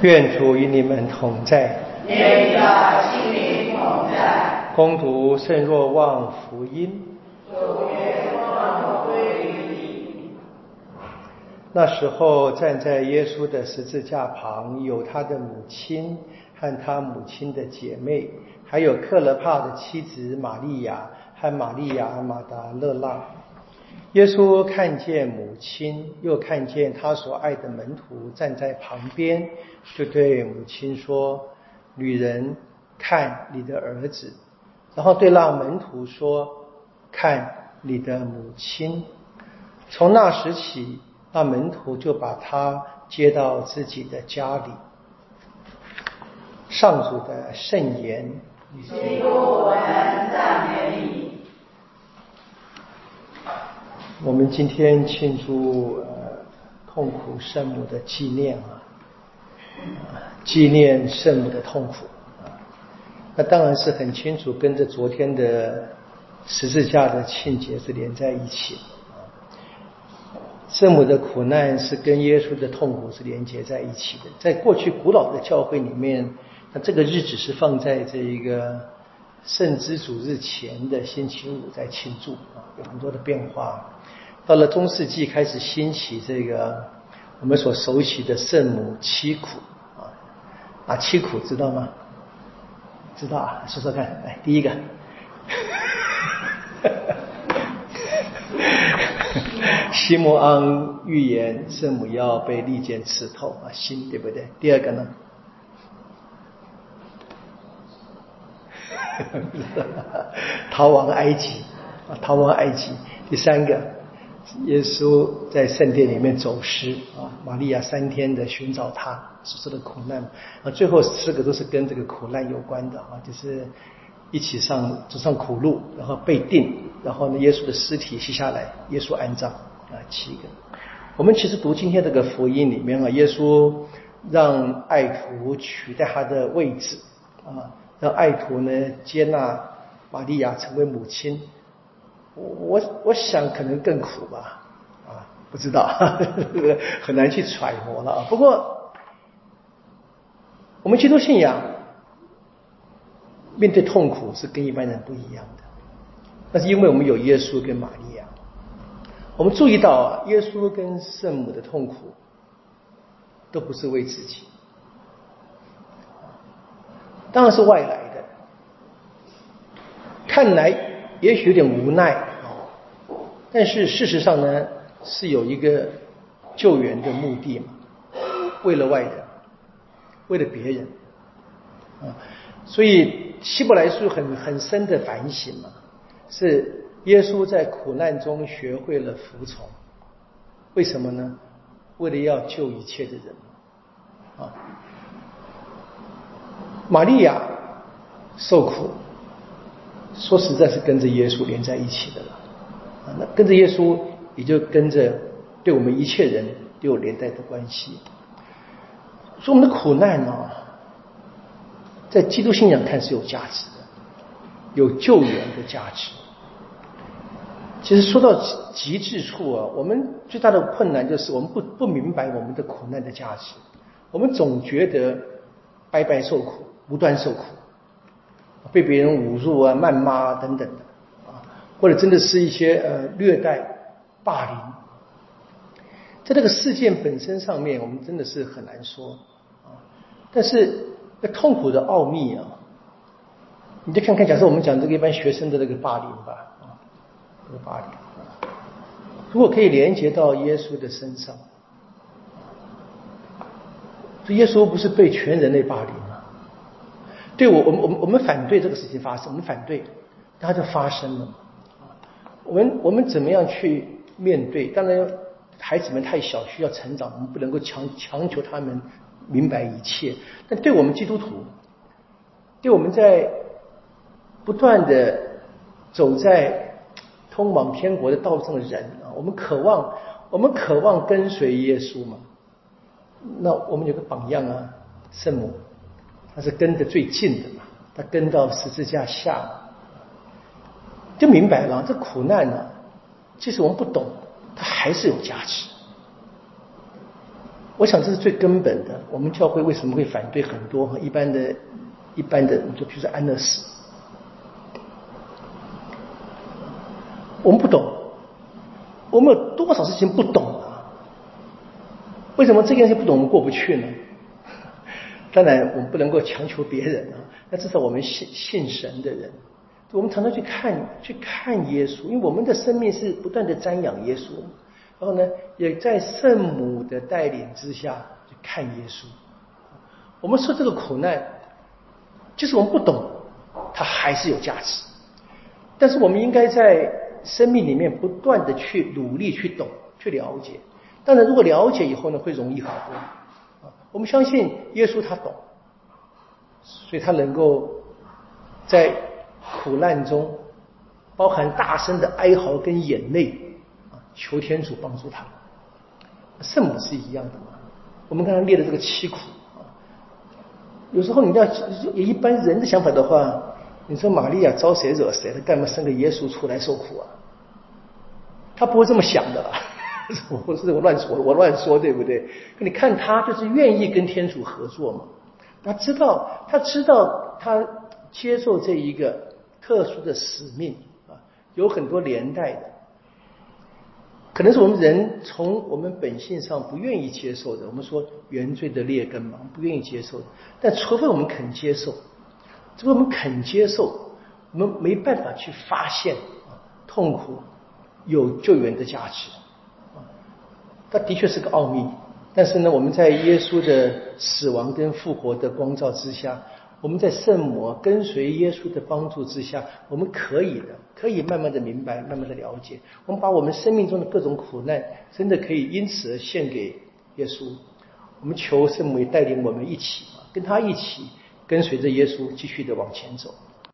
愿主与你们同在。愿你的心灵同在。攻读圣若望福音。那时候，站在耶稣的十字架旁，有他的母亲和他母亲的姐妹，还有克勒帕的妻子玛利亚和玛利亚马达勒拉。耶稣看见母亲，又看见他所爱的门徒站在旁边，就对母亲说：“女人，看你的儿子。”然后对那门徒说：“看你的母亲。”从那时起，那门徒就把他接到自己的家里。上主的圣言。基督，我们赞美你。我们今天庆祝呃痛苦圣母的纪念啊，纪念圣母的痛苦啊，那当然是很清楚跟着昨天的十字架的庆节是连在一起啊。圣母的苦难是跟耶稣的痛苦是连接在一起的。在过去古老的教会里面，那这个日子是放在这一个圣之主日前的星期五在庆祝啊，有很多的变化。到了中世纪，开始兴起这个我们所熟悉的圣母七苦啊，啊七苦知道吗？知道啊，说说看，来第一个，西摩昂预言圣母要被利剑刺透啊，心对不对？第二个呢？逃亡埃及啊，逃亡埃及。第三个。耶稣在圣殿里面走失啊，玛利亚三天的寻找他所受的苦难啊，最后四个都是跟这个苦难有关的啊，就是一起上走上苦路，然后被定，然后呢，耶稣的尸体卸下来，耶稣安葬啊，七个。我们其实读今天这个福音里面啊，耶稣让爱徒取代他的位置啊，让爱徒呢接纳玛利亚成为母亲。我我想可能更苦吧，啊，不知道，很难去揣摩了。不过，我们基督信仰面对痛苦是跟一般人不一样的，那是因为我们有耶稣跟玛利亚。我们注意到啊，耶稣跟圣母的痛苦都不是为自己，当然是外来的，看来也许有点无奈啊。但是事实上呢，是有一个救援的目的嘛？为了外人，为了别人啊，所以希伯来书很很深的反省嘛，是耶稣在苦难中学会了服从，为什么呢？为了要救一切的人啊。玛利亚受苦，说实在是跟着耶稣连在一起的了。那跟着耶稣，也就跟着对我们一切人都有连带的关系。说我们的苦难呢，在基督信仰看是有价值的，有救援的价值。其实说到极致处啊，我们最大的困难就是我们不不明白我们的苦难的价值。我们总觉得白白受苦，无端受苦，被别人侮辱啊、谩骂啊等等的啊。或者真的是一些呃虐待、霸凌，在这个事件本身上面，我们真的是很难说啊。但是那痛苦的奥秘啊，你就看看，假设我们讲这个一般学生的那个霸凌吧啊，这个霸凌，如果可以连接到耶稣的身上，这耶稣不是被全人类霸凌？对我，我们我们我们反对这个事情发生，我们反对，它就发生了。我们我们怎么样去面对？当然，孩子们太小，需要成长，我们不能够强强求他们明白一切。但对我们基督徒，对我们在不断的走在通往天国的道路上的人啊，我们渴望，我们渴望跟随耶稣嘛？那我们有个榜样啊，圣母，他是跟的最近的嘛，他跟到十字架下。就明白了，这苦难呢，即使我们不懂，它还是有价值。我想这是最根本的。我们教会为什么会反对很多一般的、一般的，就比如说安乐死，我们不懂，我们有多少事情不懂啊？为什么这件事不懂，我们过不去呢？当然，我们不能够强求别人啊。那至少我们信信神的人，我们常常去看去看耶稣，因为我们的生命是不断的瞻仰耶稣。然后呢，也在圣母的带领之下去看耶稣。我们受这个苦难，就是我们不懂，它还是有价值。但是我们应该在生命里面不断的去努力去懂、去了解。当然，如果了解以后呢，会容易很多。我们相信耶稣他懂，所以他能够在苦难中，包含大声的哀嚎跟眼泪。求天主帮助他，圣母是一样的嘛？我们刚才列的这个七苦啊，有时候你要一般人的想法的话，你说玛利亚招谁惹谁了？干嘛生个耶稣出来受苦啊？他不会这么想的，我是我乱说，我乱说对不对？你看他就是愿意跟天主合作嘛，他知道他知道他接受这一个特殊的使命啊，有很多连带的。可能是我们人从我们本性上不愿意接受的，我们说原罪的劣根嘛，不愿意接受的。但除非我们肯接受，除非我们肯接受，我们没办法去发现痛苦有救援的价值。它的确是个奥秘，但是呢，我们在耶稣的死亡跟复活的光照之下。我们在圣母跟随耶稣的帮助之下，我们可以的，可以慢慢的明白，慢慢的了解。我们把我们生命中的各种苦难，真的可以因此而献给耶稣。我们求圣母也带领我们一起，跟他一起跟随着耶稣继续的往前走。